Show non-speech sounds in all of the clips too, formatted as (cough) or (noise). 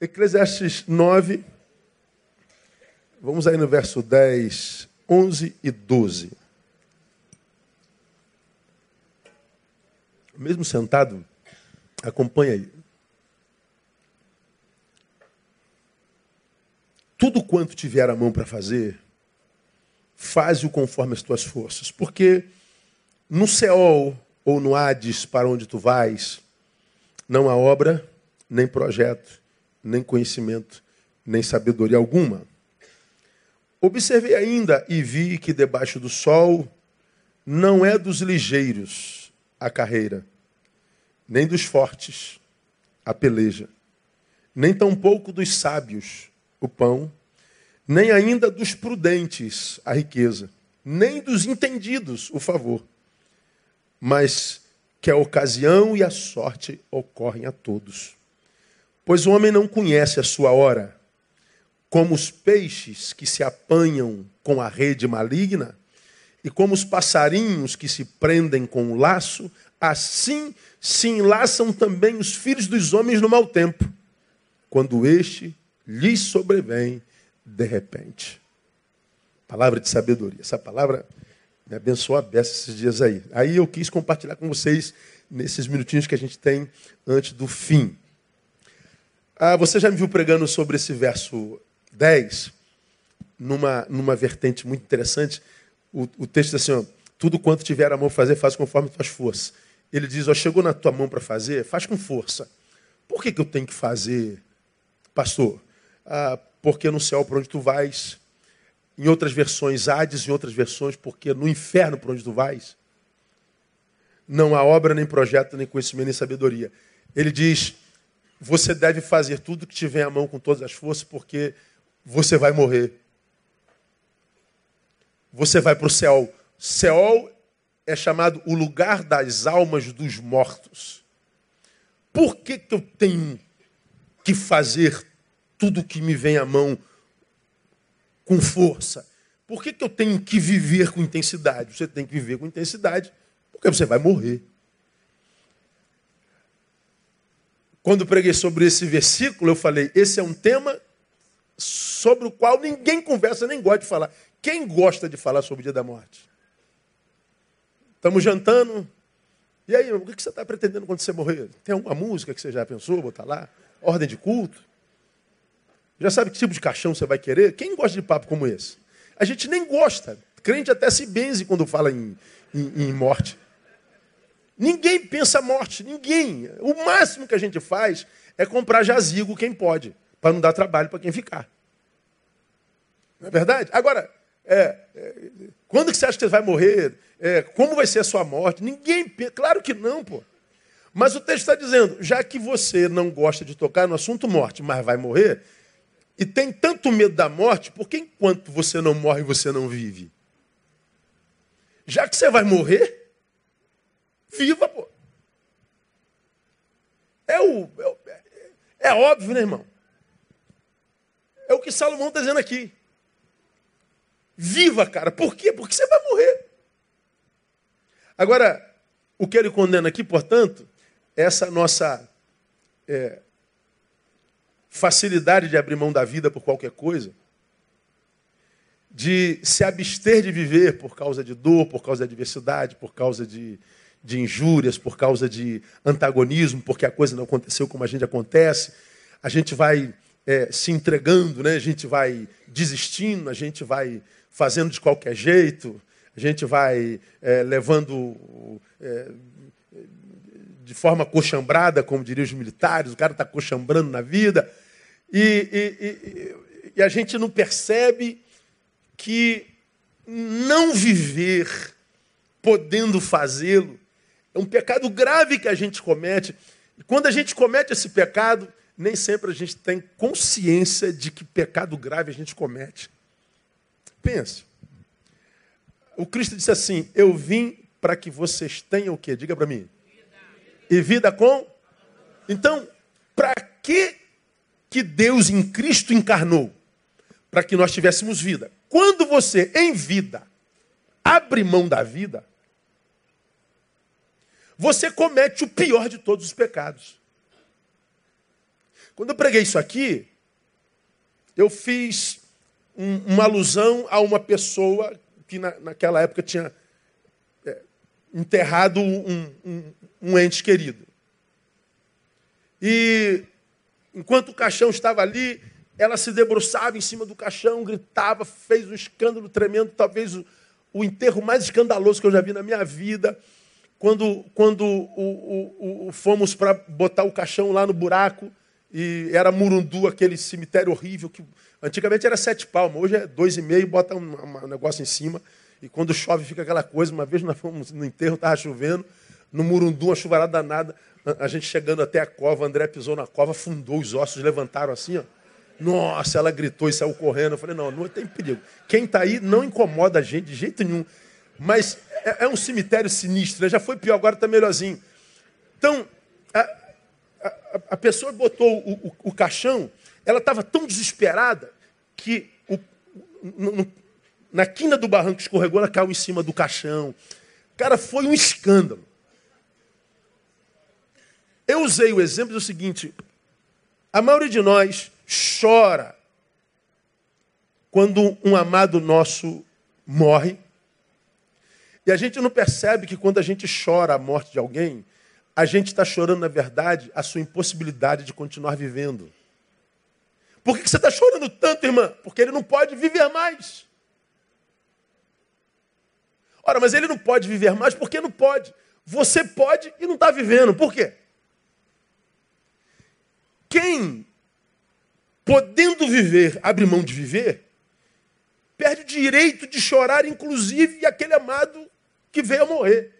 Eclesiastes 9, vamos aí no verso 10, 11 e 12. Mesmo sentado, acompanha aí. Tudo quanto tiver a mão para fazer, faze-o conforme as tuas forças. Porque no céu ou no Hades, para onde tu vais, não há obra, nem projeto, nem conhecimento, nem sabedoria alguma. Observei ainda e vi que debaixo do sol não é dos ligeiros a carreira, nem dos fortes a peleja, nem tampouco dos sábios o pão, nem ainda dos prudentes a riqueza, nem dos entendidos o favor, mas que a ocasião e a sorte ocorrem a todos. Pois o homem não conhece a sua hora, como os peixes que se apanham com a rede maligna, e como os passarinhos que se prendem com o laço, assim se enlaçam também os filhos dos homens no mau tempo, quando este lhes sobrevém de repente. Palavra de sabedoria. Essa palavra me abençoou a beça esses dias aí. Aí eu quis compartilhar com vocês nesses minutinhos que a gente tem antes do fim. Ah, você já me viu pregando sobre esse verso 10, numa, numa vertente muito interessante. O, o texto diz assim: ó, tudo quanto tiver a mão fazer, faz conforme tuas forças. Ele diz: ó, chegou na tua mão para fazer, faz com força. Por que, que eu tenho que fazer, pastor? Ah, porque no céu para onde tu vais, em outras versões Hades, em outras versões, porque no inferno para onde tu vais, não há obra, nem projeto, nem conhecimento, nem sabedoria. Ele diz: você deve fazer tudo que tiver à mão com todas as forças, porque você vai morrer. Você vai para o céu. Céu é chamado o lugar das almas dos mortos. Por que, que eu tenho que fazer tudo que me vem à mão com força. Por que, que eu tenho que viver com intensidade? Você tem que viver com intensidade, porque você vai morrer. Quando preguei sobre esse versículo, eu falei: esse é um tema sobre o qual ninguém conversa, nem gosta de falar. Quem gosta de falar sobre o dia da morte? Estamos jantando. E aí, o que você está pretendendo quando você morrer? Tem alguma música que você já pensou botar lá? Ordem de culto? Já sabe que tipo de caixão você vai querer? Quem gosta de papo como esse? A gente nem gosta. Crente até se benze quando fala em, em, em morte. Ninguém pensa morte, ninguém. O máximo que a gente faz é comprar jazigo quem pode, para não dar trabalho para quem ficar. Não é verdade? Agora, é, é, quando que você acha que você vai morrer? É, como vai ser a sua morte? Ninguém pensa. Claro que não, pô. Mas o texto está dizendo, já que você não gosta de tocar no assunto morte, mas vai morrer, e tem tanto medo da morte, porque enquanto você não morre, você não vive. Já que você vai morrer, viva, pô. É, o, é, é óbvio, né, irmão? É o que Salomão está dizendo aqui. Viva, cara. Por quê? Porque você vai morrer. Agora, o que ele condena aqui, portanto, é essa nossa é, facilidade de abrir mão da vida por qualquer coisa, de se abster de viver por causa de dor, por causa de adversidade, por causa de, de injúrias, por causa de antagonismo, porque a coisa não aconteceu como a gente acontece, a gente vai é, se entregando, né? a gente vai desistindo, a gente vai fazendo de qualquer jeito, a gente vai é, levando é, de forma coxambrada, como diriam os militares, o cara está coxambrando na vida. E, e, e, e a gente não percebe que não viver podendo fazê-lo é um pecado grave que a gente comete. E quando a gente comete esse pecado, nem sempre a gente tem consciência de que pecado grave a gente comete. Pense. O Cristo disse assim: Eu vim para que vocês tenham o quê? Diga para mim. E vida com? Então, para que que Deus em Cristo encarnou para que nós tivéssemos vida. Quando você, em vida, abre mão da vida, você comete o pior de todos os pecados. Quando eu preguei isso aqui, eu fiz um, uma alusão a uma pessoa que na, naquela época tinha é, enterrado um, um, um ente querido. E enquanto o caixão estava ali, ela se debruçava em cima do caixão, gritava, fez um escândalo tremendo, talvez o, o enterro mais escandaloso que eu já vi na minha vida. Quando, quando o, o, o, fomos para botar o caixão lá no buraco, e era Murundu, aquele cemitério horrível, que antigamente era sete palmas, hoje é dois e meio, bota um, um negócio em cima, e quando chove fica aquela coisa. Uma vez nós fomos no enterro, estava chovendo, no Murundu, uma chuvarada danada, a gente chegando até a cova, André pisou na cova, fundou os ossos, levantaram assim, ó. Nossa, ela gritou e saiu correndo. Eu falei, não, não tem perigo. Quem está aí não incomoda a gente de jeito nenhum. Mas é, é um cemitério sinistro, já foi pior, agora está melhorzinho. Então, a, a, a pessoa botou o, o, o caixão, ela estava tão desesperada que o, no, na quina do barranco escorregou, ela caiu em cima do caixão. Cara, foi um escândalo. Eu usei o exemplo do seguinte: a maioria de nós chora quando um amado nosso morre. E a gente não percebe que quando a gente chora a morte de alguém, a gente está chorando, na verdade, a sua impossibilidade de continuar vivendo. Por que você está chorando tanto, irmã? Porque ele não pode viver mais. Ora, mas ele não pode viver mais porque não pode. Você pode e não está vivendo. Por quê? Quem podendo viver, abre mão de viver, perde o direito de chorar, inclusive aquele amado que veio a morrer.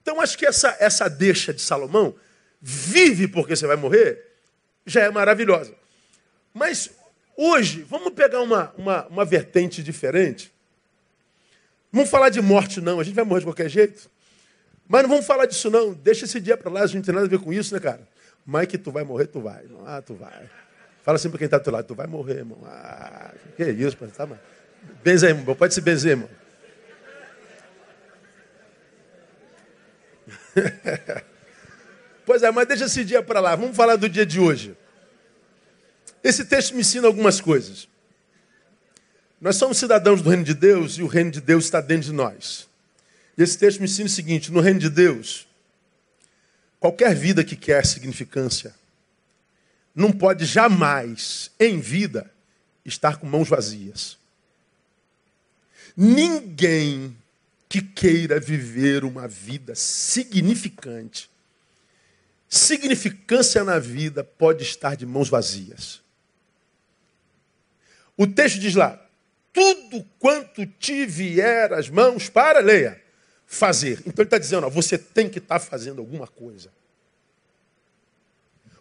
Então, acho que essa, essa deixa de Salomão, vive porque você vai morrer, já é maravilhosa. Mas hoje, vamos pegar uma, uma, uma vertente diferente. Vamos falar de morte, não. A gente vai morrer de qualquer jeito. Mas não vamos falar disso, não. Deixa esse dia para lá, a gente não tem nada a ver com isso, né, cara? Mike, tu vai morrer, tu vai. Ah, tu vai. Fala assim para quem está do teu lado, tu vai morrer, irmão. Ah, que isso, pai. Tá, benzer, irmão. Pode se benzer, irmão. (laughs) pois é, mas deixa esse dia para lá. Vamos falar do dia de hoje. Esse texto me ensina algumas coisas. Nós somos cidadãos do reino de Deus e o reino de Deus está dentro de nós. E esse texto me ensina o seguinte: no reino de Deus, Qualquer vida que quer significância não pode jamais, em vida, estar com mãos vazias. Ninguém que queira viver uma vida significante, significância na vida, pode estar de mãos vazias. O texto diz lá: tudo quanto te vier as mãos para, leia, fazer. Então ele está dizendo, ó, você tem que estar tá fazendo alguma coisa.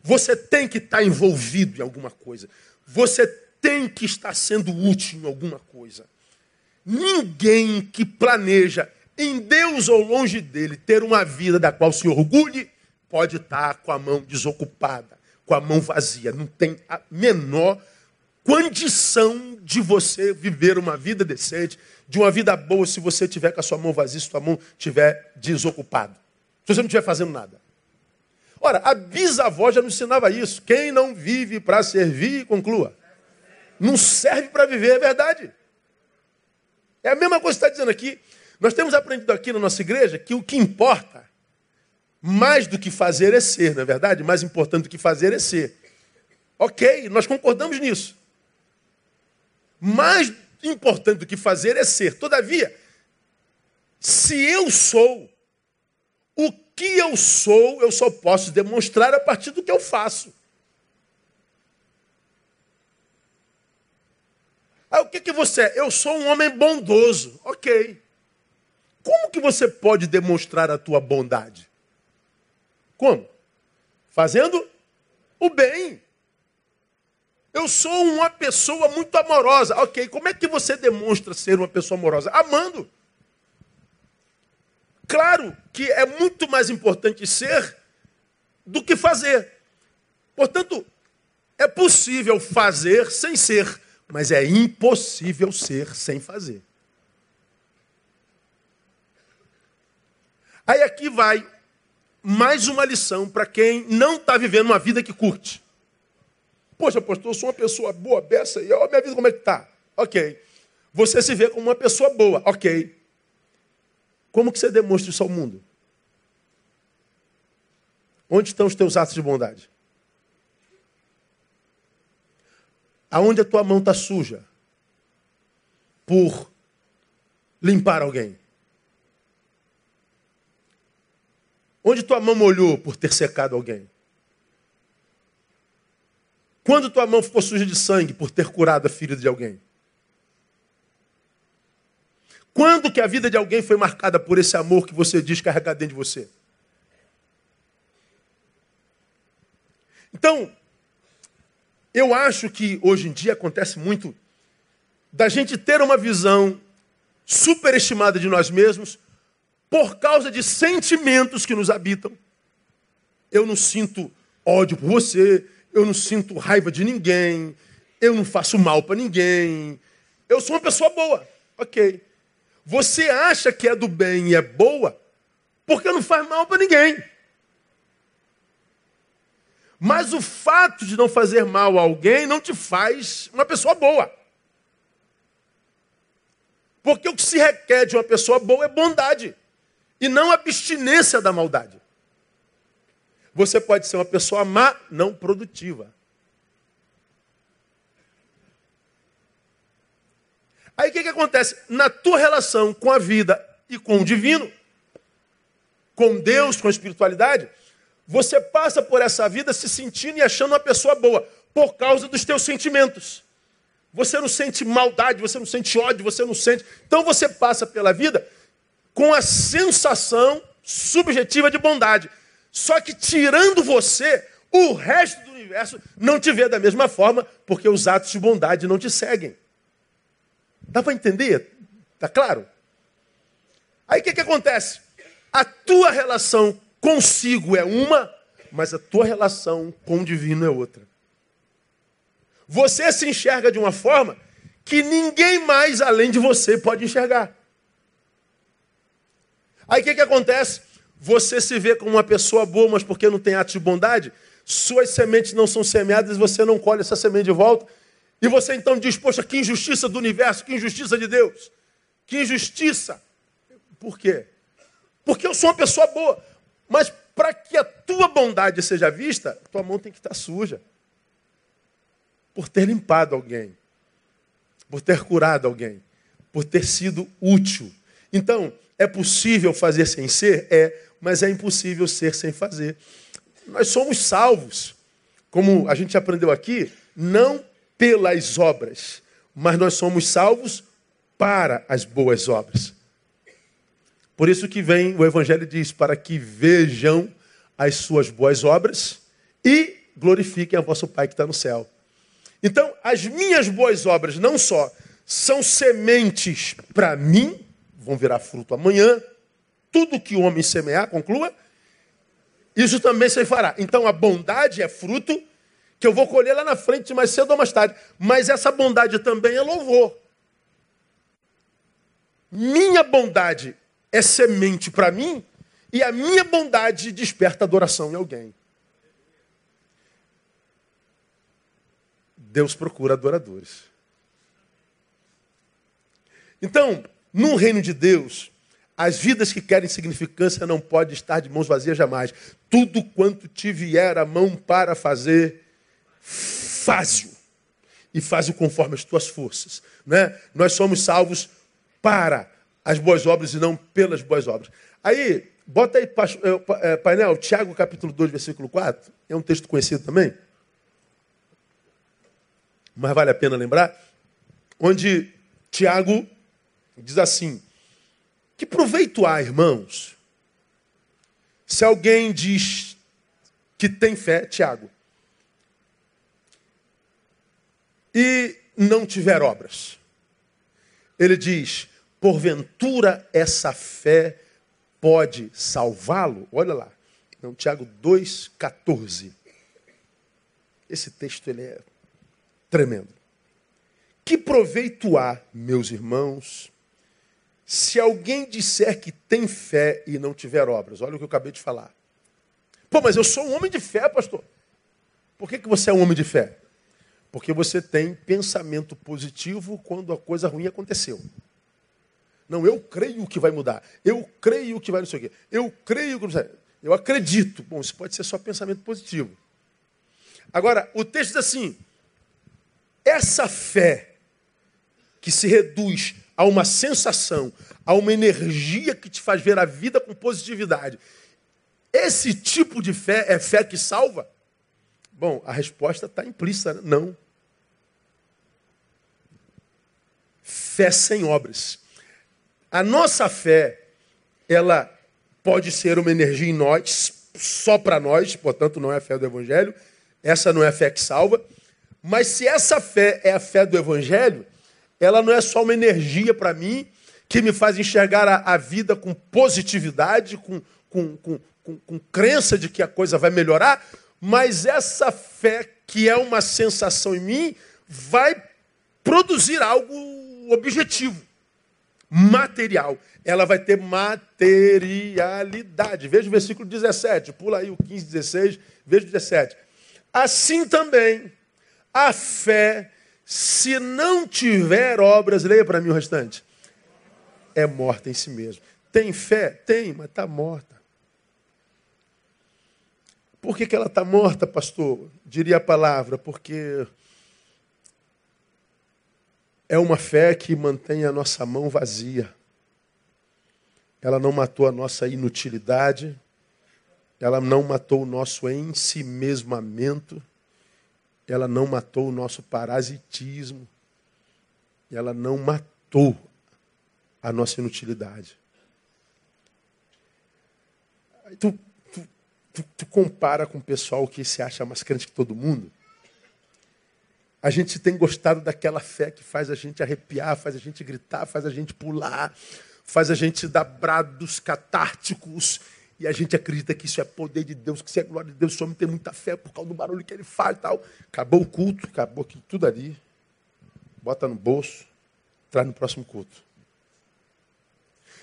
Você tem que estar tá envolvido em alguma coisa. Você tem que estar sendo útil em alguma coisa. Ninguém que planeja em Deus ou longe dele ter uma vida da qual se orgulhe pode estar com a mão desocupada, com a mão vazia. Não tem a menor condição de você viver uma vida decente, de uma vida boa, se você tiver com a sua mão vazia, se sua mão estiver desocupada. Se você não estiver fazendo nada. Ora, a bisavó já nos ensinava isso. Quem não vive para servir, conclua. Não serve para viver, é verdade. É a mesma coisa que está dizendo aqui. Nós temos aprendido aqui na nossa igreja que o que importa, mais do que fazer é ser, não é verdade? Mais importante do que fazer é ser. Ok, nós concordamos nisso. Mais importante do que fazer é ser. Todavia, se eu sou, o que eu sou, eu só posso demonstrar a partir do que eu faço. O que, que você é? Eu sou um homem bondoso. Ok. Como que você pode demonstrar a tua bondade? Como? Fazendo o bem. Eu sou uma pessoa muito amorosa. Ok, como é que você demonstra ser uma pessoa amorosa? Amando. Claro que é muito mais importante ser do que fazer. Portanto, é possível fazer sem ser, mas é impossível ser sem fazer. Aí aqui vai mais uma lição para quem não está vivendo uma vida que curte. Poxa, pastor, eu sou uma pessoa boa, beça, e olha minha vida como é que está. Ok. Você se vê como uma pessoa boa. Ok. Como que você demonstra isso ao mundo? Onde estão os teus atos de bondade? Aonde a tua mão está suja? Por limpar alguém. Onde tua mão molhou por ter secado alguém? Quando tua mão ficou suja de sangue por ter curado a ferida de alguém? Quando que a vida de alguém foi marcada por esse amor que você diz carregar dentro de você? Então, eu acho que hoje em dia acontece muito da gente ter uma visão superestimada de nós mesmos por causa de sentimentos que nos habitam. Eu não sinto ódio por você, eu não sinto raiva de ninguém, eu não faço mal para ninguém. Eu sou uma pessoa boa. OK. Você acha que é do bem e é boa porque não faz mal para ninguém. Mas o fato de não fazer mal a alguém não te faz uma pessoa boa. Porque o que se requer de uma pessoa boa é bondade e não abstinência da maldade. Você pode ser uma pessoa má, não produtiva. Aí o que, que acontece? Na tua relação com a vida e com o divino, com Deus, com a espiritualidade, você passa por essa vida se sentindo e achando uma pessoa boa, por causa dos teus sentimentos. Você não sente maldade, você não sente ódio, você não sente. Então você passa pela vida com a sensação subjetiva de bondade. Só que tirando você, o resto do universo não te vê da mesma forma, porque os atos de bondade não te seguem. Dá para entender? Tá claro? Aí o que, que acontece? A tua relação consigo é uma, mas a tua relação com o divino é outra. Você se enxerga de uma forma que ninguém mais além de você pode enxergar. Aí o que, que acontece? Você se vê como uma pessoa boa, mas porque não tem atos de bondade, suas sementes não são semeadas, você não colhe essa semente de volta. E você então diz: Poxa, que injustiça do universo, que injustiça de Deus, que injustiça. Por quê? Porque eu sou uma pessoa boa, mas para que a tua bondade seja vista, tua mão tem que estar suja. Por ter limpado alguém, por ter curado alguém, por ter sido útil. Então, é possível fazer sem ser? É, mas é impossível ser sem fazer. Nós somos salvos, como a gente aprendeu aqui, não pelas obras, mas nós somos salvos para as boas obras. Por isso que vem o Evangelho diz: para que vejam as suas boas obras e glorifiquem a vosso Pai que está no céu. Então, as minhas boas obras não só são sementes para mim, vão virar fruto amanhã, tudo que o homem semear, conclua, isso também se fará. Então, a bondade é fruto que eu vou colher lá na frente, mais cedo ou mais tarde. Mas essa bondade também é louvor. Minha bondade é semente para mim e a minha bondade desperta adoração em alguém. Deus procura adoradores. Então, no reino de Deus, as vidas que querem significância não podem estar de mãos vazias jamais. Tudo quanto te vier a mão para fazer, faz-o. E faz-o conforme as tuas forças. Né? Nós somos salvos para as boas obras e não pelas boas obras. Aí, bota aí, é, é, painel, Tiago capítulo 2, versículo 4. É um texto conhecido também. Mas vale a pena lembrar. Onde Tiago diz assim: Que proveito há, irmãos, se alguém diz que tem fé, Tiago, e não tiver obras? Ele diz: porventura essa fé pode salvá-lo? Olha lá, Tiago 2,14. Esse texto ele é tremendo. Que proveito há, meus irmãos, se alguém disser que tem fé e não tiver obras? Olha o que eu acabei de falar. Pô, mas eu sou um homem de fé, pastor. Por que, que você é um homem de fé? Porque você tem pensamento positivo quando a coisa ruim aconteceu. Não, eu creio que vai mudar. Eu creio que vai não sei o quê. Eu creio que. Eu acredito. Bom, isso pode ser só pensamento positivo. Agora, o texto diz assim: essa fé que se reduz a uma sensação, a uma energia que te faz ver a vida com positividade. Esse tipo de fé é fé que salva? Bom, a resposta está implícita, né? não. Fé sem obras. A nossa fé, ela pode ser uma energia em nós, só para nós, portanto não é a fé do Evangelho, essa não é a fé que salva. Mas se essa fé é a fé do Evangelho, ela não é só uma energia para mim que me faz enxergar a, a vida com positividade, com, com, com, com, com crença de que a coisa vai melhorar, mas essa fé, que é uma sensação em mim, vai produzir algo objetivo, material. Ela vai ter materialidade. Veja o versículo 17, pula aí o 15, 16, veja o 17. Assim também, a fé, se não tiver obras, leia para mim o restante, é morta em si mesmo. Tem fé? Tem, mas está morta. Por que, que ela está morta, pastor? Diria a palavra, porque é uma fé que mantém a nossa mão vazia. Ela não matou a nossa inutilidade, ela não matou o nosso ensimesmamento, ela não matou o nosso parasitismo, ela não matou a nossa inutilidade. Tu tu, tu compara com o pessoal que se acha mais crente que todo mundo, a gente tem gostado daquela fé que faz a gente arrepiar, faz a gente gritar, faz a gente pular, faz a gente dar brados catárticos. E a gente acredita que isso é poder de Deus, que isso é glória de Deus. O homem tem muita fé por causa do barulho que ele faz tal. Acabou o culto, acabou tudo ali. Bota no bolso, traz no próximo culto.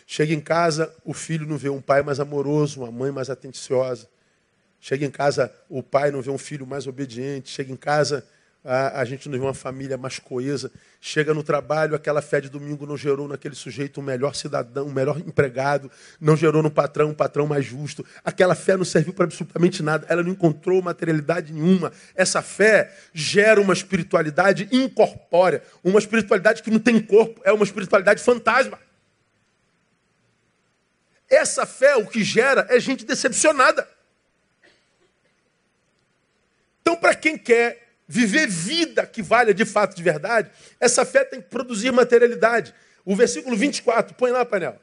Chega em casa, o filho não vê um pai mais amoroso, uma mãe mais atenciosa. Chega em casa, o pai não vê um filho mais obediente. Chega em casa, a, a, gente não vê uma família mais coesa. Chega no trabalho, aquela fé de domingo não gerou naquele sujeito um melhor cidadão, um melhor empregado, não gerou no patrão um patrão mais justo. Aquela fé não serviu para absolutamente nada, ela não encontrou materialidade nenhuma. Essa fé gera uma espiritualidade incorpórea, uma espiritualidade que não tem corpo, é uma espiritualidade fantasma. Essa fé, o que gera é gente decepcionada. Então, para quem quer viver vida que valha de fato de verdade, essa fé tem que produzir materialidade. O versículo 24, põe lá, painel.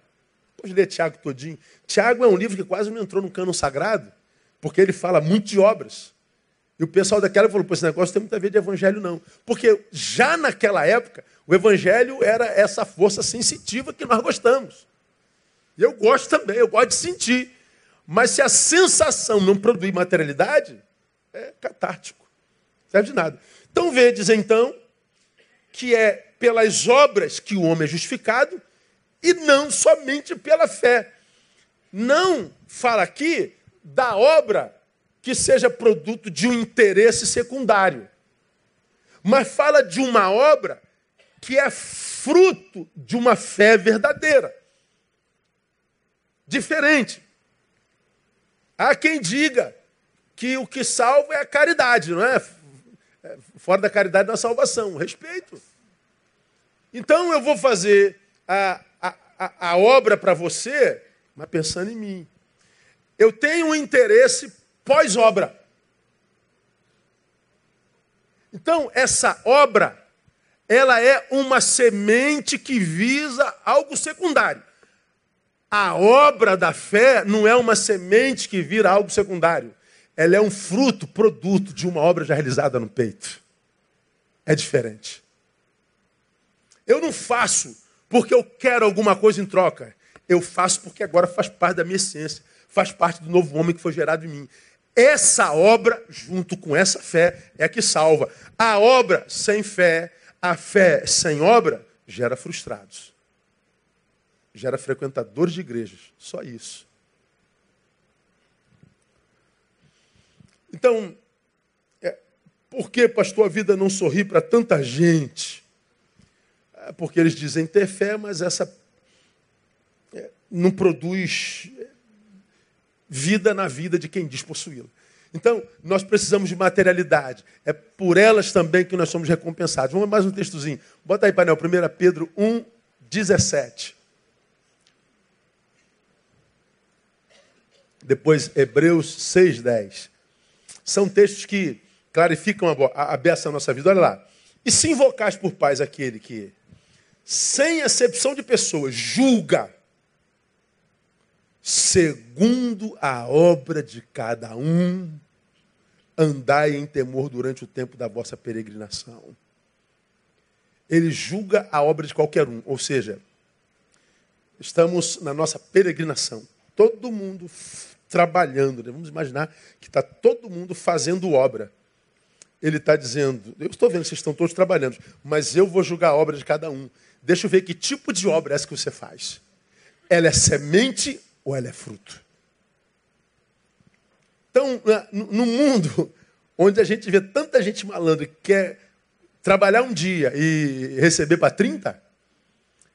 Pode ler Tiago todinho. Tiago é um livro que quase não entrou no cano sagrado, porque ele fala muito de obras. E o pessoal daquela falou, pô, esse negócio tem muito a ver de evangelho, não. Porque já naquela época, o evangelho era essa força sensitiva que nós gostamos. E eu gosto também, eu gosto de sentir. Mas se a sensação não produzir materialidade, é catártico. Serve de nada. Então vedes então que é pelas obras que o homem é justificado e não somente pela fé. Não fala aqui da obra que seja produto de um interesse secundário, mas fala de uma obra que é fruto de uma fé verdadeira. Diferente. Há quem diga que o que salva é a caridade, não é? É? Fora da caridade há salvação, respeito. Então eu vou fazer a, a, a, a obra para você, mas pensando em mim. Eu tenho um interesse pós-obra. Então, essa obra, ela é uma semente que visa algo secundário. A obra da fé não é uma semente que vira algo secundário ela é um fruto, produto de uma obra já realizada no peito. É diferente. Eu não faço porque eu quero alguma coisa em troca. Eu faço porque agora faz parte da minha essência, faz parte do novo homem que foi gerado em mim. Essa obra, junto com essa fé, é a que salva. A obra sem fé, a fé sem obra, gera frustrados. Gera frequentadores de igrejas. Só isso. Então, é, por que, pastor, a vida não sorri para tanta gente? É porque eles dizem ter fé, mas essa é, não produz vida na vida de quem diz possuí-la. Então, nós precisamos de materialidade. É por elas também que nós somos recompensados. Vamos mais um textozinho. Bota aí, painel, 1 Pedro 1, 17. Depois, Hebreus 6, 10. São textos que clarificam a, a beça da nossa vida. Olha lá. E se invocais por paz aquele que, sem exceção de pessoas, julga segundo a obra de cada um, andai em temor durante o tempo da vossa peregrinação. Ele julga a obra de qualquer um, ou seja, estamos na nossa peregrinação. Todo mundo trabalhando, né? vamos imaginar que está todo mundo fazendo obra. Ele está dizendo: Eu estou vendo que vocês estão todos trabalhando, mas eu vou julgar a obra de cada um. Deixa eu ver que tipo de obra é essa que você faz. Ela é semente ou ela é fruto? Então, no mundo (laughs) onde a gente vê tanta gente malandro que quer trabalhar um dia e receber para 30,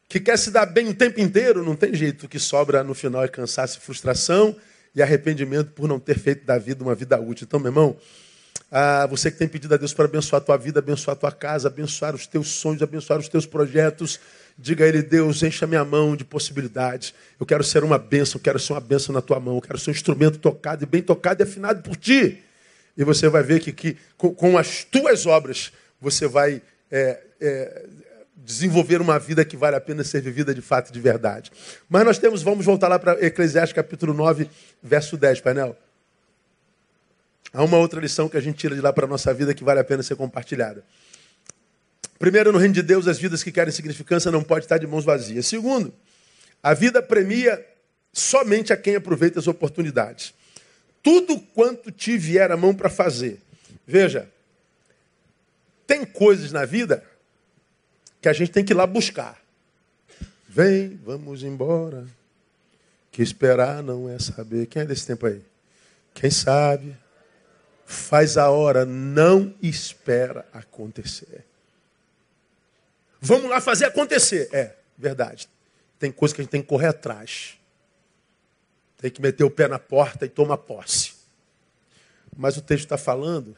que quer se dar bem o tempo inteiro, não tem jeito. Que sobra no final é cansaço e frustração e arrependimento por não ter feito da vida uma vida útil. Então, meu irmão, ah, você que tem pedido a Deus para abençoar a tua vida, abençoar a tua casa, abençoar os teus sonhos, abençoar os teus projetos, Diga a Ele, Deus, encha minha mão de possibilidades. Eu quero ser uma bênção, quero ser uma bênção na tua mão. Eu quero ser um instrumento tocado e bem tocado e afinado por ti. E você vai ver que, que com, com as tuas obras você vai é, é, desenvolver uma vida que vale a pena ser vivida de fato e de verdade. Mas nós temos, vamos voltar lá para Eclesiastes capítulo 9, verso 10, painel. Há uma outra lição que a gente tira de lá para a nossa vida que vale a pena ser compartilhada. Primeiro, no reino de Deus, as vidas que querem significância não podem estar de mãos vazias. Segundo, a vida premia somente a quem aproveita as oportunidades. Tudo quanto te vier a mão para fazer. Veja, tem coisas na vida que a gente tem que ir lá buscar. Vem, vamos embora. Que esperar não é saber. Quem é desse tempo aí? Quem sabe? Faz a hora, não espera acontecer. Vamos lá fazer acontecer. É, verdade. Tem coisa que a gente tem que correr atrás. Tem que meter o pé na porta e tomar posse. Mas o texto está falando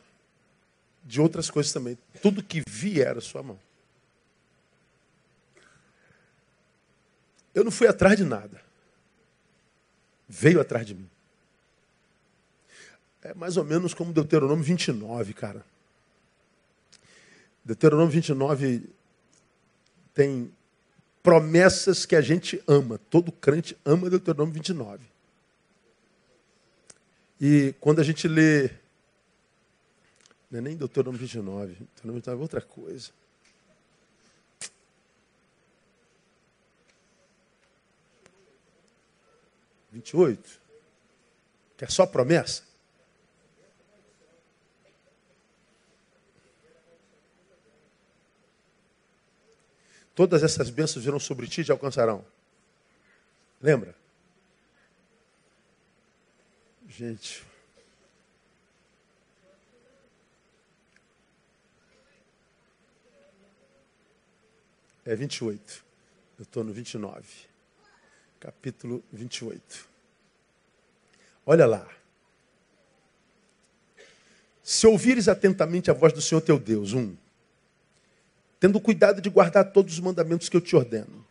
de outras coisas também. Tudo que vier à sua mão. Eu não fui atrás de nada. Veio atrás de mim. É mais ou menos como Deuteronômio 29, cara. Deuteronômio 29 tem promessas que a gente ama. Todo crente ama Deuteronômio 29. E quando a gente lê. Não é nem Deuteronômio 29, Deuteronômio 29 é outra coisa. Vinte e oito, que é só promessa. Todas essas bênçãos virão sobre ti e te alcançarão. Lembra? Gente. É 28. Eu estou no 29. Capítulo 28. Olha lá. Se ouvires atentamente a voz do Senhor teu Deus, um tendo cuidado de guardar todos os mandamentos que eu te ordeno.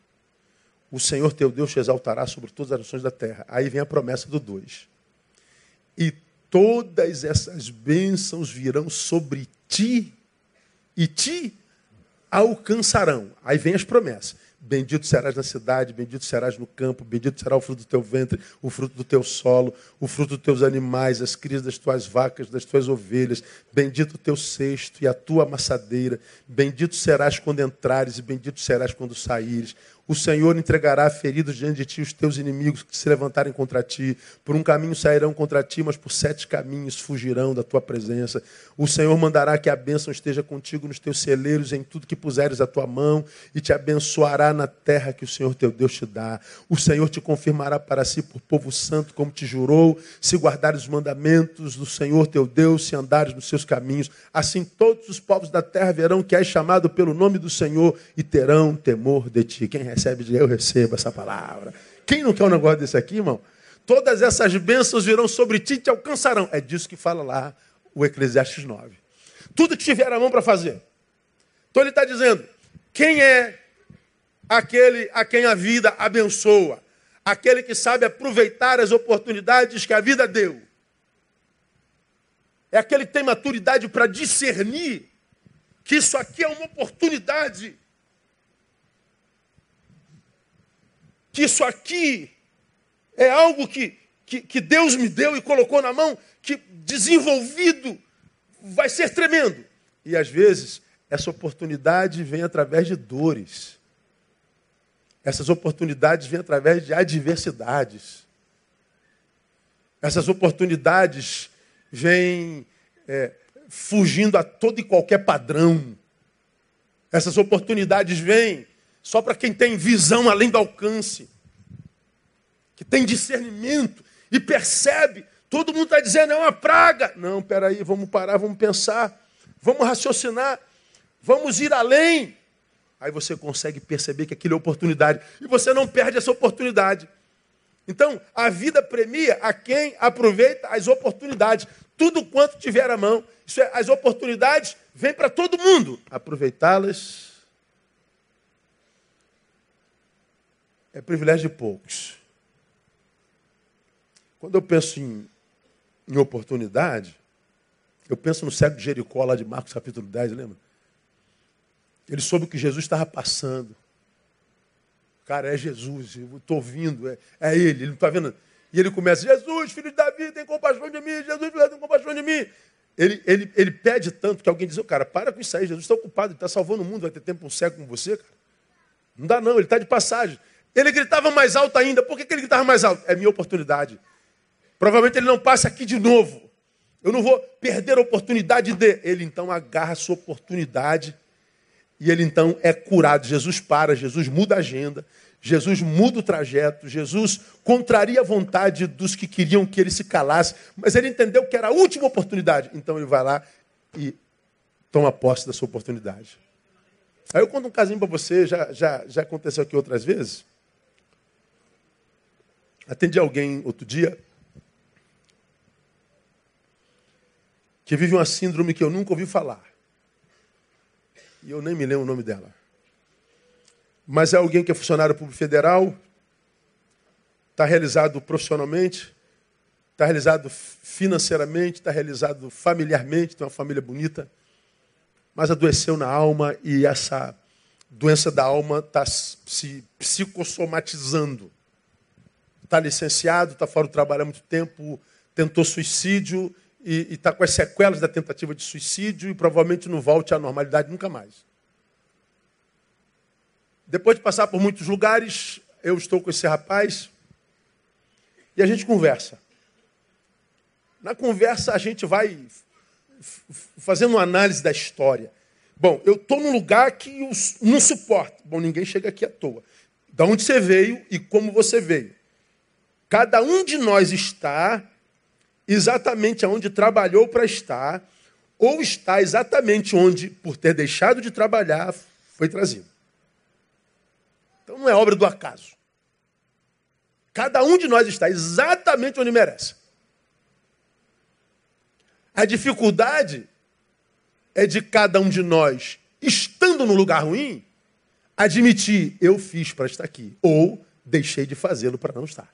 O Senhor teu Deus te exaltará sobre todas as nações da terra. Aí vem a promessa do 2. E todas essas bênçãos virão sobre ti e te alcançarão. Aí vem as promessas. Bendito serás na cidade, bendito serás no campo, bendito será o fruto do teu ventre, o fruto do teu solo, o fruto dos teus animais, as crias das tuas vacas, das tuas ovelhas. Bendito o teu cesto e a tua amassadeira. Bendito serás quando entrares e bendito serás quando saíres. O Senhor entregará feridos diante de ti os teus inimigos que se levantarem contra ti. Por um caminho sairão contra ti, mas por sete caminhos fugirão da tua presença. O Senhor mandará que a bênção esteja contigo nos teus celeiros, em tudo que puseres a tua mão, e te abençoará na terra que o Senhor teu Deus te dá. O Senhor te confirmará para si por povo santo, como te jurou, se guardares os mandamentos do Senhor teu Deus, se andares nos seus caminhos. Assim todos os povos da terra verão que és chamado pelo nome do Senhor e terão temor de ti. Quem recebe, eu recebo essa palavra. Quem não quer um negócio desse aqui, irmão? Todas essas bênçãos virão sobre ti e te alcançarão. É disso que fala lá o Eclesiastes 9. Tudo que tiver a mão para fazer. Então ele está dizendo: quem é aquele a quem a vida abençoa? Aquele que sabe aproveitar as oportunidades que a vida deu. É aquele que tem maturidade para discernir que isso aqui é uma oportunidade que isso aqui é algo que, que, que Deus me deu e colocou na mão, que desenvolvido vai ser tremendo. E às vezes, essa oportunidade vem através de dores. Essas oportunidades vêm através de adversidades. Essas oportunidades vêm é, fugindo a todo e qualquer padrão. Essas oportunidades vêm só para quem tem visão além do alcance, que tem discernimento e percebe. Todo mundo está dizendo é uma praga. Não, peraí, vamos parar, vamos pensar, vamos raciocinar, vamos ir além. Aí você consegue perceber que aquilo é oportunidade. E você não perde essa oportunidade. Então, a vida premia a quem aproveita as oportunidades. Tudo quanto tiver à mão. Isso é, as oportunidades vêm para todo mundo. Aproveitá-las é privilégio de poucos. Quando eu penso em, em oportunidade, eu penso no cego de Jericó, lá de Marcos capítulo 10, lembra? Ele soube que Jesus estava passando. Cara, é Jesus, eu estou ouvindo, é, é ele, ele não está vendo. E ele começa, Jesus, filho de Davi, tem compaixão de mim, Jesus, filho de Davi, tem compaixão de mim. Ele, ele, ele pede tanto que alguém diz, oh, cara, para com isso aí, Jesus está ocupado, ele está salvando o mundo, vai ter tempo um cego com você, cara. Não dá não, ele está de passagem. Ele gritava mais alto ainda. Por que, que ele gritava mais alto? É minha oportunidade. Provavelmente ele não passa aqui de novo. Eu não vou perder a oportunidade de. Ele então agarra a sua oportunidade e ele então é curado. Jesus para, Jesus muda a agenda, Jesus muda o trajeto, Jesus contraria a vontade dos que queriam que ele se calasse, mas ele entendeu que era a última oportunidade. Então ele vai lá e toma posse da sua oportunidade. Aí eu conto um casinho para você, já, já, já aconteceu aqui outras vezes. Atendi alguém outro dia que vive uma síndrome que eu nunca ouvi falar. E eu nem me lembro o nome dela. Mas é alguém que é funcionário público federal, está realizado profissionalmente, está realizado financeiramente, está realizado familiarmente, tem uma família bonita, mas adoeceu na alma e essa doença da alma está se psicossomatizando está licenciado, está fora do trabalho há muito tempo, tentou suicídio e está com as sequelas da tentativa de suicídio e provavelmente não volte à normalidade nunca mais. Depois de passar por muitos lugares, eu estou com esse rapaz e a gente conversa. Na conversa a gente vai fazendo uma análise da história. Bom, eu estou num lugar que não suporta. Bom, ninguém chega aqui à toa. Da onde você veio e como você veio. Cada um de nós está exatamente onde trabalhou para estar, ou está exatamente onde, por ter deixado de trabalhar, foi trazido. Então não é obra do acaso. Cada um de nós está exatamente onde merece. A dificuldade é de cada um de nós, estando no lugar ruim, admitir: eu fiz para estar aqui, ou deixei de fazê-lo para não estar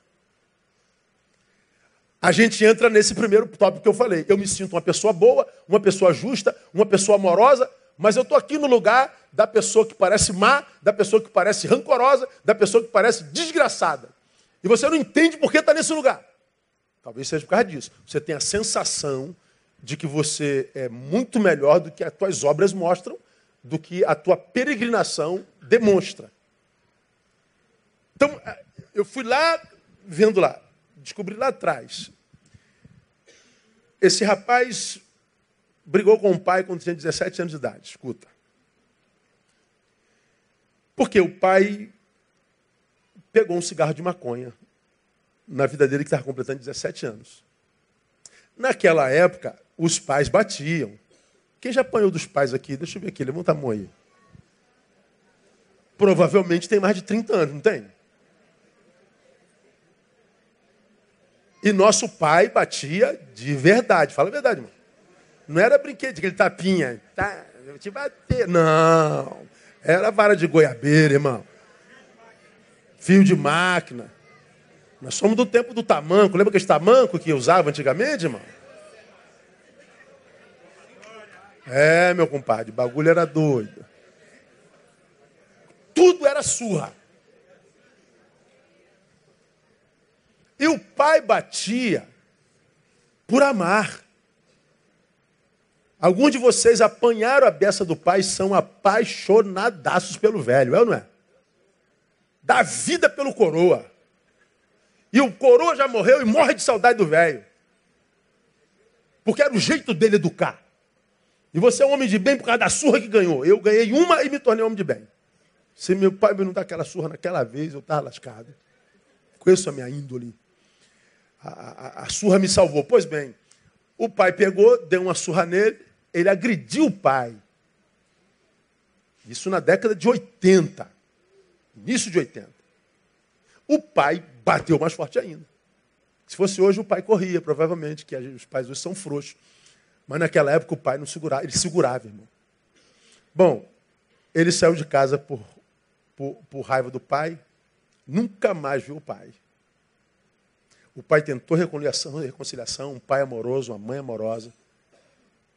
a gente entra nesse primeiro tópico que eu falei. Eu me sinto uma pessoa boa, uma pessoa justa, uma pessoa amorosa, mas eu estou aqui no lugar da pessoa que parece má, da pessoa que parece rancorosa, da pessoa que parece desgraçada. E você não entende por que está nesse lugar. Talvez seja por causa disso. Você tem a sensação de que você é muito melhor do que as tuas obras mostram, do que a tua peregrinação demonstra. Então, eu fui lá, vendo lá, descobri lá atrás. Esse rapaz brigou com o pai quando tinha 17 anos de idade. Escuta. Porque o pai pegou um cigarro de maconha na vida dele que estava completando 17 anos. Naquela época, os pais batiam. Quem já apanhou dos pais aqui? Deixa eu ver aqui, levanta a mão aí. Provavelmente tem mais de 30 anos, não tem? E nosso pai batia de verdade. Fala a verdade, irmão. Não era brinquedo, aquele tapinha. Tá, eu te bater. Não. Era vara de goiabeira, irmão. Fio de máquina. Nós somos do tempo do tamanco. Lembra aquele tamanco que usava antigamente, irmão? É, meu compadre, o bagulho era doido. Tudo era surra. E o pai batia por amar. Alguns de vocês apanharam a beça do pai e são apaixonadaços pelo velho, é ou não é? Dá vida pelo coroa. E o coroa já morreu e morre de saudade do velho. Porque era o jeito dele educar. E você é um homem de bem por causa da surra que ganhou. Eu ganhei uma e me tornei homem de bem. Se meu pai me não dar aquela surra naquela vez, eu estava lascado. Conheço a minha índole. A, a, surra me salvou. Pois bem, o pai pegou, deu uma surra nele, ele agrediu o pai. Isso na década de 80. Início de 80. O pai bateu mais forte ainda. Se fosse hoje, o pai corria, provavelmente, que os pais hoje são frouxos. Mas naquela época o pai não segurava, ele segurava, irmão. Bom, ele saiu de casa por, por, por raiva do pai, nunca mais viu o pai. O pai tentou reconciliação, reconciliação, um pai amoroso, uma mãe amorosa.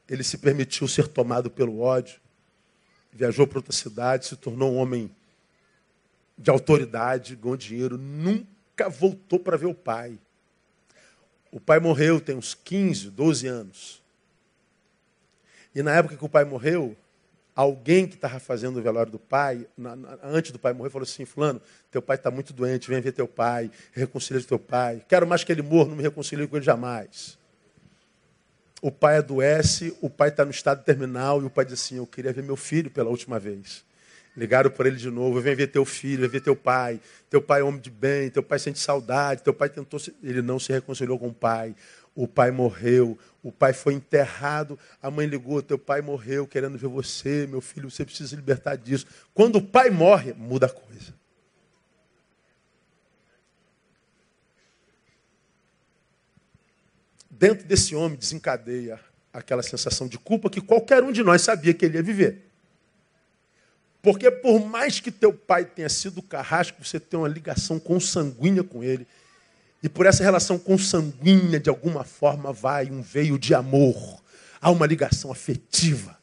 Ele se permitiu ser tomado pelo ódio, viajou para outra cidade, se tornou um homem de autoridade, ganhou dinheiro, nunca voltou para ver o pai. O pai morreu tem uns 15, 12 anos. E na época que o pai morreu, alguém que estava fazendo o velório do pai, na, na, antes do pai morrer, falou assim: Fulano, teu pai está muito doente, vem ver teu pai, reconcilia teu pai. Quero mais que ele morra, não me reconcilio com ele jamais. O pai adoece, o pai está no estado terminal e o pai diz assim: Eu queria ver meu filho pela última vez. Ligaram para ele de novo, vem ver teu filho, vem ver teu pai. Teu pai é homem de bem, teu pai sente saudade, teu pai tentou. Ele não se reconciliou com o pai. O pai morreu, o pai foi enterrado, a mãe ligou, teu pai morreu querendo ver você, meu filho, você precisa se libertar disso. Quando o pai morre, muda a coisa. Dentro desse homem desencadeia aquela sensação de culpa que qualquer um de nós sabia que ele ia viver. Porque por mais que teu pai tenha sido carrasco, você tem uma ligação consanguínea com ele. E por essa relação consanguínea, de alguma forma, vai um veio de amor. Há uma ligação afetiva.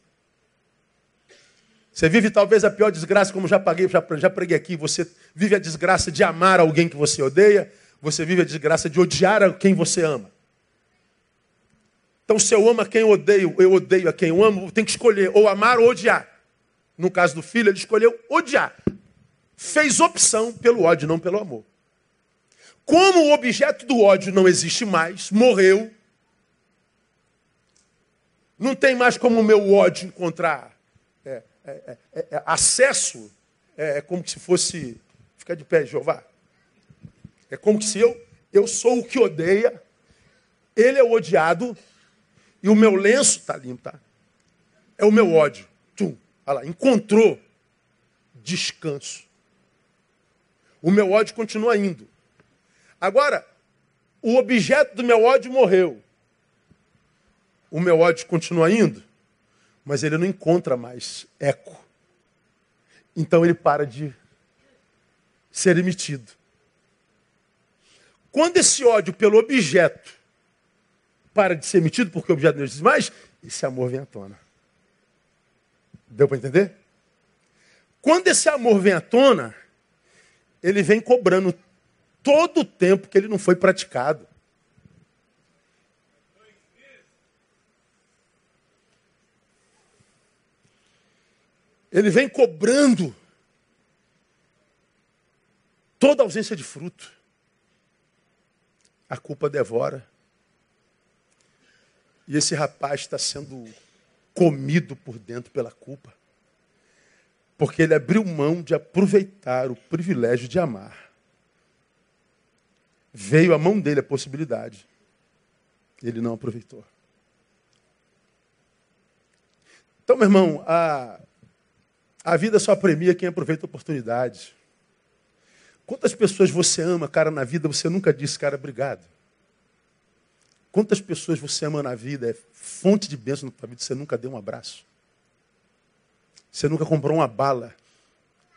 Você vive talvez a pior desgraça, como já paguei, já, já preguei aqui. Você vive a desgraça de amar alguém que você odeia. Você vive a desgraça de odiar a quem você ama. Então, se eu amo a quem eu odeio, eu odeio a quem eu amo, tem que escolher ou amar ou odiar. No caso do filho, ele escolheu odiar. Fez opção pelo ódio, não pelo amor. Como o objeto do ódio não existe mais, morreu, não tem mais como o meu ódio encontrar é, é, é, é acesso, é, é, como se fosse. Fica de pé, Jeová. É como se eu, eu sou o que odeia, ele é o odiado, e o meu lenço está limpo, tá? É o meu ódio. Tum, olha lá, encontrou descanso. O meu ódio continua indo. Agora, o objeto do meu ódio morreu. O meu ódio continua indo, mas ele não encontra mais eco. Então ele para de ser emitido. Quando esse ódio pelo objeto para de ser emitido, porque o objeto não existe mais, esse amor vem à tona. Deu para entender? Quando esse amor vem à tona, ele vem cobrando todo o tempo que ele não foi praticado. Ele vem cobrando. toda ausência de fruto. A culpa devora. E esse rapaz está sendo comido por dentro pela culpa. Porque ele abriu mão de aproveitar o privilégio de amar. Veio à mão dele a possibilidade. Ele não aproveitou. Então, meu irmão, a, a vida só premia quem aproveita oportunidades. Quantas pessoas você ama, cara, na vida, você nunca disse, cara, obrigado. Quantas pessoas você ama na vida, é fonte de bênção na tua vida, você nunca deu um abraço. Você nunca comprou uma bala.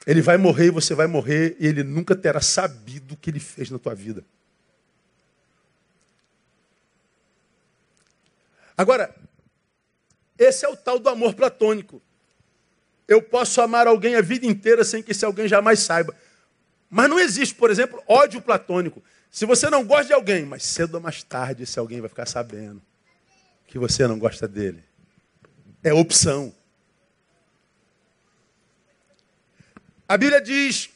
Ele vai morrer e você vai morrer e ele nunca terá sabido o que ele fez na tua vida. Agora, esse é o tal do amor platônico. Eu posso amar alguém a vida inteira sem que esse alguém jamais saiba. Mas não existe, por exemplo, ódio platônico. Se você não gosta de alguém, mas cedo ou mais tarde esse alguém vai ficar sabendo que você não gosta dele. É opção. A Bíblia diz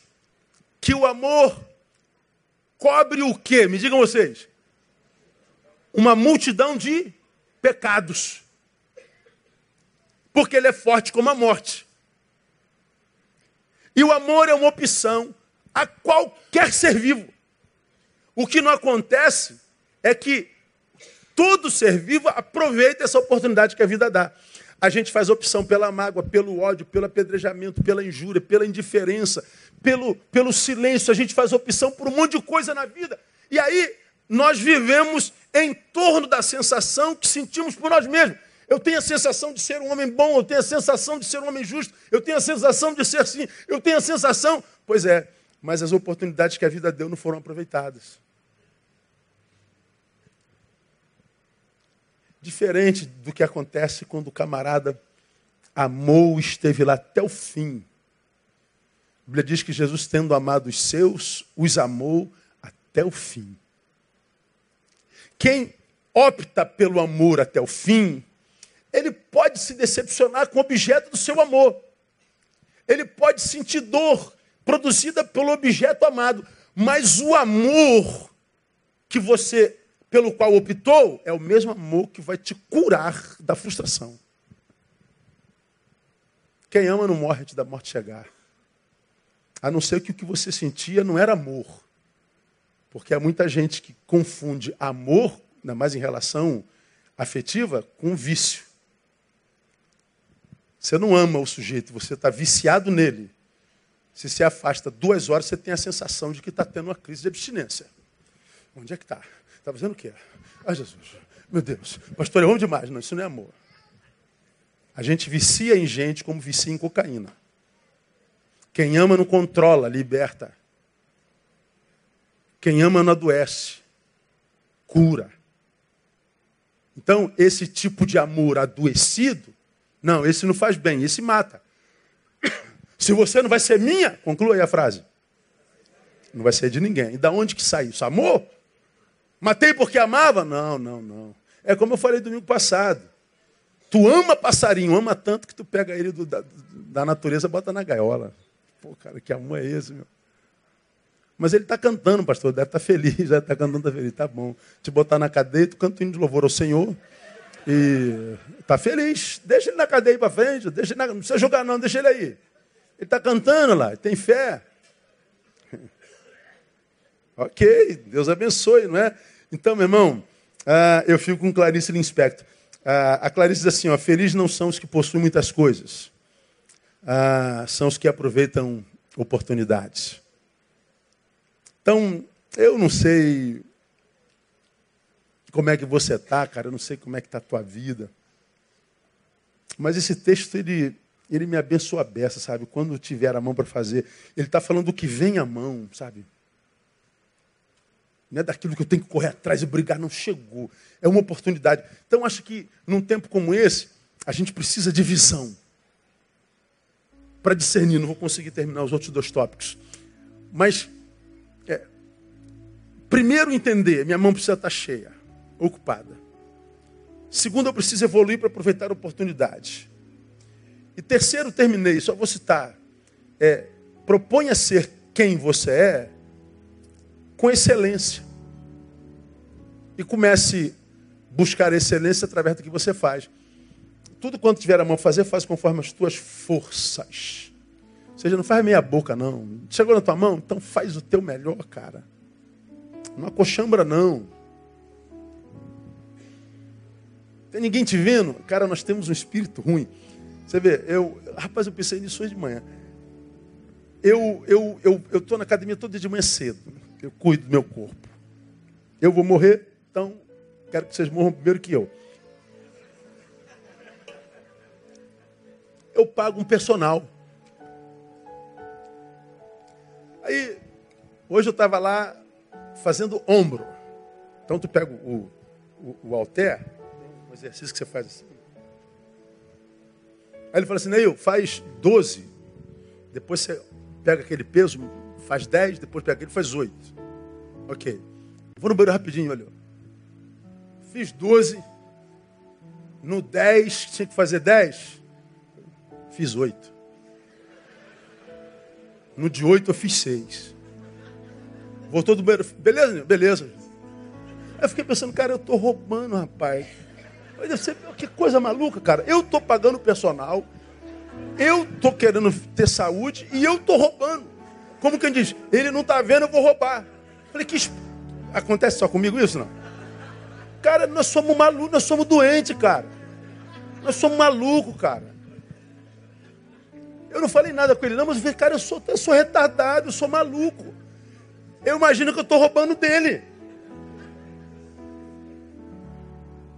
que o amor cobre o quê? Me digam vocês. Uma multidão de pecados. Porque ele é forte como a morte. E o amor é uma opção a qualquer ser vivo. O que não acontece é que todo ser vivo aproveita essa oportunidade que a vida dá. A gente faz opção pela mágoa, pelo ódio, pelo apedrejamento, pela injúria, pela indiferença, pelo, pelo silêncio. A gente faz opção por um monte de coisa na vida. E aí nós vivemos em torno da sensação que sentimos por nós mesmos. Eu tenho a sensação de ser um homem bom, eu tenho a sensação de ser um homem justo, eu tenho a sensação de ser assim, eu tenho a sensação. Pois é, mas as oportunidades que a vida deu não foram aproveitadas. Diferente do que acontece quando o camarada amou, esteve lá até o fim. A Bíblia diz que Jesus, tendo amado os seus, os amou até o fim. Quem opta pelo amor até o fim, ele pode se decepcionar com o objeto do seu amor. Ele pode sentir dor produzida pelo objeto amado, mas o amor que você pelo qual optou é o mesmo amor que vai te curar da frustração. Quem ama não morre antes da morte chegar. A não ser que o que você sentia não era amor. Porque há muita gente que confunde amor, ainda mais em relação afetiva, com vício. Você não ama o sujeito, você está viciado nele. Se se afasta duas horas, você tem a sensação de que está tendo uma crise de abstinência. Onde é que está? Está fazendo o quê? Ah, Jesus, meu Deus, pastor, eu amo demais. Não, isso não é amor. A gente vicia em gente como vicia em cocaína. Quem ama não controla, liberta. Quem ama não adoece, cura. Então, esse tipo de amor adoecido, não, esse não faz bem, esse mata. (coughs) Se você não vai ser minha, conclua aí a frase. Não vai ser de ninguém. E da onde que sai isso? Amor? Matei porque amava? Não, não, não. É como eu falei domingo passado. Tu ama passarinho, ama tanto que tu pega ele do, da, da natureza e bota na gaiola. Pô, cara, que amor é esse, meu? Mas ele está cantando, pastor, deve estar tá feliz, deve estar tá cantando, está feliz, tá bom. Te botar na cadeia, tu canta um de louvor ao Senhor. E está feliz. Deixa ele na cadeia para frente, deixa na... não precisa jogar não, deixa ele aí. Ele está cantando lá, tem fé. (laughs) Ok, Deus abençoe, não é? Então, meu irmão, uh, eu fico com Clarice Linspector. Uh, a Clarice diz assim: ó, felizes não são os que possuem muitas coisas, uh, são os que aproveitam oportunidades. Então, eu não sei como é que você está, cara, eu não sei como é que está a tua vida. Mas esse texto, ele, ele me abençoa a beça, sabe? Quando tiver a mão para fazer. Ele está falando do que vem à mão, sabe? Não é daquilo que eu tenho que correr atrás e brigar, não chegou. É uma oportunidade. Então, acho que num tempo como esse, a gente precisa de visão. Para discernir, não vou conseguir terminar os outros dois tópicos. Mas, primeiro entender, minha mão precisa estar cheia, ocupada. Segundo, eu preciso evoluir para aproveitar oportunidades. E terceiro, terminei, só vou citar. É, proponha ser quem você é com excelência. E comece a buscar excelência através do que você faz. Tudo quanto tiver a mão fazer, faz conforme as tuas forças. Ou seja, não faz meia boca, não. Chegou na tua mão? Então faz o teu melhor, cara. Não acochambra, não. Tem ninguém te vendo? Cara, nós temos um espírito ruim. Você vê, eu, rapaz, eu pensei nisso hoje de manhã. Eu eu eu eu tô na academia todo de manhã cedo. Eu cuido do meu corpo. Eu vou morrer, então quero que vocês morram primeiro que eu. Eu pago um personal. Aí, hoje eu estava lá fazendo ombro. Então tu pega o, o, o alter, um exercício que você faz assim. Aí ele fala assim, Neil, faz 12. Depois você pega aquele peso, faz 10, depois pega aquele, faz 8. Ok. Vou no banheiro rapidinho, olha. Fiz 12. No 10, tinha que fazer 10. Fiz 8. No de 8 eu fiz 6. Voltou do banheiro. Beleza, beleza. Eu fiquei pensando, cara, eu tô roubando, rapaz. Você, que coisa maluca, cara. Eu tô pagando personal, eu tô querendo ter saúde e eu tô roubando. Como quem diz, ele não tá vendo, eu vou roubar. Falei, que acontece só comigo isso, não? Cara, nós somos malucos, nós somos doentes, cara. Nós somos malucos, cara. Eu não falei nada com ele, não, mas eu falei, cara, eu sou, eu sou retardado, eu sou maluco. Eu imagino que eu estou roubando dele.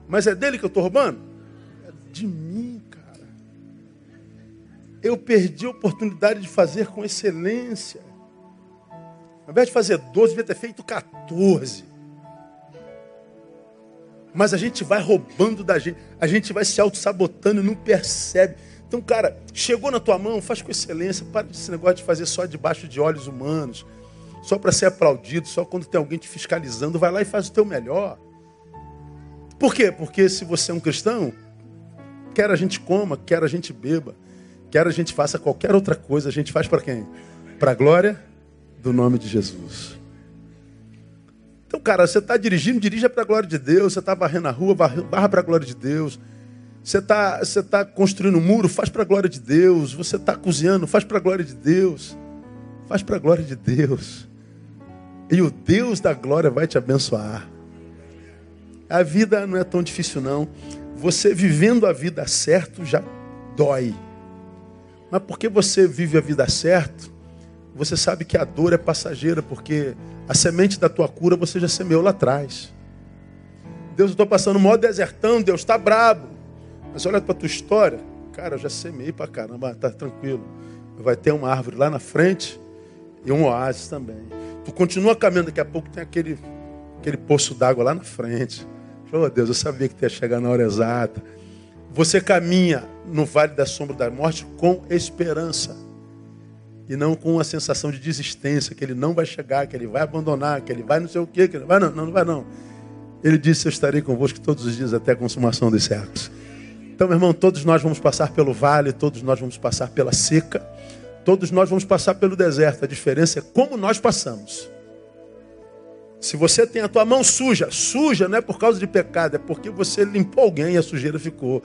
Mas é dele que eu estou roubando? É de mim, cara. Eu perdi a oportunidade de fazer com excelência. Ao invés de fazer 12, devia ter feito 14. Mas a gente vai roubando da gente, a gente vai se auto-sabotando e não percebe. Então, cara, chegou na tua mão, faz com excelência, para desse negócio de fazer só debaixo de olhos humanos, só para ser aplaudido, só quando tem alguém te fiscalizando, vai lá e faz o teu melhor. Por quê? Porque se você é um cristão, quer a gente coma, quer a gente beba, quer a gente faça qualquer outra coisa, a gente faz para quem? Para a glória do nome de Jesus. Então, cara, você está dirigindo, dirija para a glória de Deus. Você está varrendo a rua, barra para a glória de Deus. Você está você tá construindo um muro, faz para a glória de Deus. Você está cozinhando, faz para a glória de Deus. Faz para a glória de Deus. E o Deus da glória vai te abençoar. A vida não é tão difícil, não. Você vivendo a vida certo já dói. Mas porque você vive a vida certo, você sabe que a dor é passageira, porque a semente da tua cura você já semeou lá atrás. Deus, eu estou passando um maior desertão, Deus está brabo. Mas olha para a tua história, cara, eu já semeei para caramba, tá tranquilo. Vai ter uma árvore lá na frente e um oásis também. Tu continua caminhando, daqui a pouco tem aquele, aquele poço d'água lá na frente. Oh Deus, eu sabia que ia chegar na hora exata. Você caminha no vale da sombra da morte com esperança. E não com a sensação de desistência, que ele não vai chegar, que ele vai abandonar, que ele vai não sei o quê, que ele vai não, não, não vai não. Ele disse, eu estarei convosco todos os dias até a consumação dos séculos. Então, meu irmão, todos nós vamos passar pelo vale, todos nós vamos passar pela seca. Todos nós vamos passar pelo deserto. A diferença é como nós passamos. Se você tem a tua mão suja, suja não é por causa de pecado, é porque você limpou alguém e a sujeira ficou.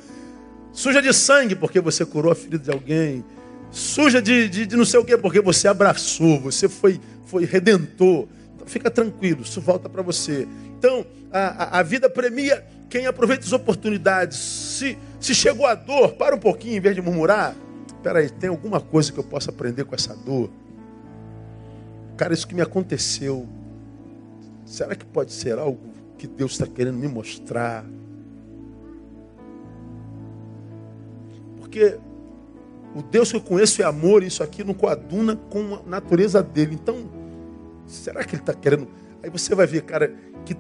Suja de sangue, porque você curou a ferida de alguém. Suja de, de, de não sei o quê, porque você abraçou, você foi, foi redentor. Então fica tranquilo, isso volta para você. Então, a, a, a, vida premia quem aproveita as oportunidades. Se, se chegou a dor, para um pouquinho, em vez de murmurar, Peraí, tem alguma coisa que eu possa aprender com essa dor? Cara, isso que me aconteceu. Será que pode ser algo que Deus está querendo me mostrar? Porque o Deus que eu conheço é amor, e isso aqui não coaduna com a natureza dele. Então, será que ele está querendo? Aí você vai ver, cara, que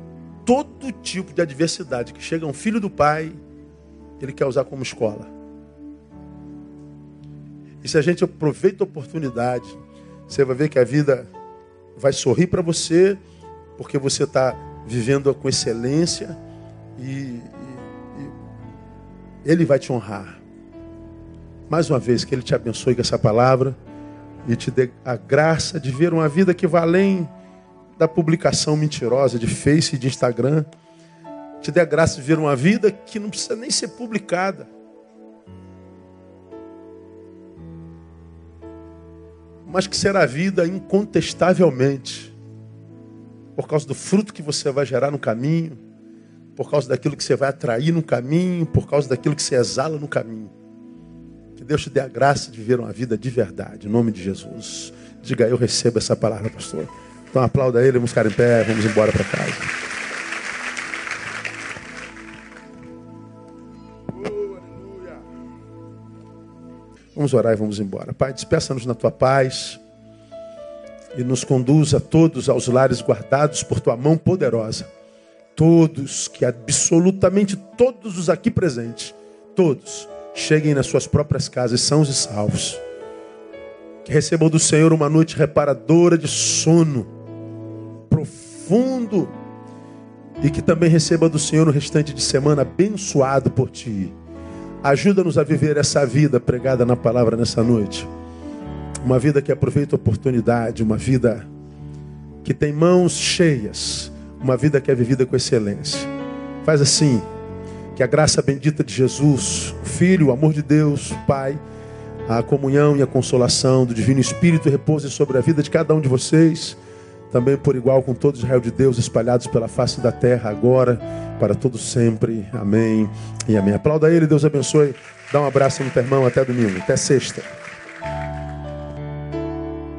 todo tipo de adversidade que chega um filho do pai, ele quer usar como escola. E se a gente aproveita a oportunidade, você vai ver que a vida vai sorrir para você, porque você está vivendo com excelência e, e, e, Ele vai te honrar. Mais uma vez, que Ele te abençoe com essa palavra e te dê a graça de ver uma vida que vai além da publicação mentirosa de Face e de Instagram. Te dê a graça de ver uma vida que não precisa nem ser publicada. Mas que será vida incontestavelmente. Por causa do fruto que você vai gerar no caminho, por causa daquilo que você vai atrair no caminho, por causa daquilo que você exala no caminho. Que Deus te dê a graça de viver uma vida de verdade, em nome de Jesus. Diga, eu recebo essa palavra, pastor. Então aplauda ele, vamos ficar em pé, vamos embora para casa. Vamos orar e vamos embora. Pai, despeça-nos na tua paz e nos conduza todos aos lares guardados por tua mão poderosa todos, que absolutamente todos os aqui presentes, todos, cheguem nas suas próprias casas sãos e salvos. Que recebam do Senhor uma noite reparadora de sono profundo e que também receba do Senhor no restante de semana abençoado por ti. Ajuda-nos a viver essa vida pregada na palavra nessa noite. Uma vida que aproveita a oportunidade, uma vida que tem mãos cheias uma vida que é vivida com excelência. Faz assim, que a graça bendita de Jesus, o Filho, o amor de Deus, o Pai, a comunhão e a consolação do Divino Espírito repousem sobre a vida de cada um de vocês, também por igual com todo Israel de Deus espalhados pela face da terra, agora, para todo sempre. Amém e amém. Aplauda ele, Deus abençoe. Dá um abraço no teu irmão, até domingo, até sexta.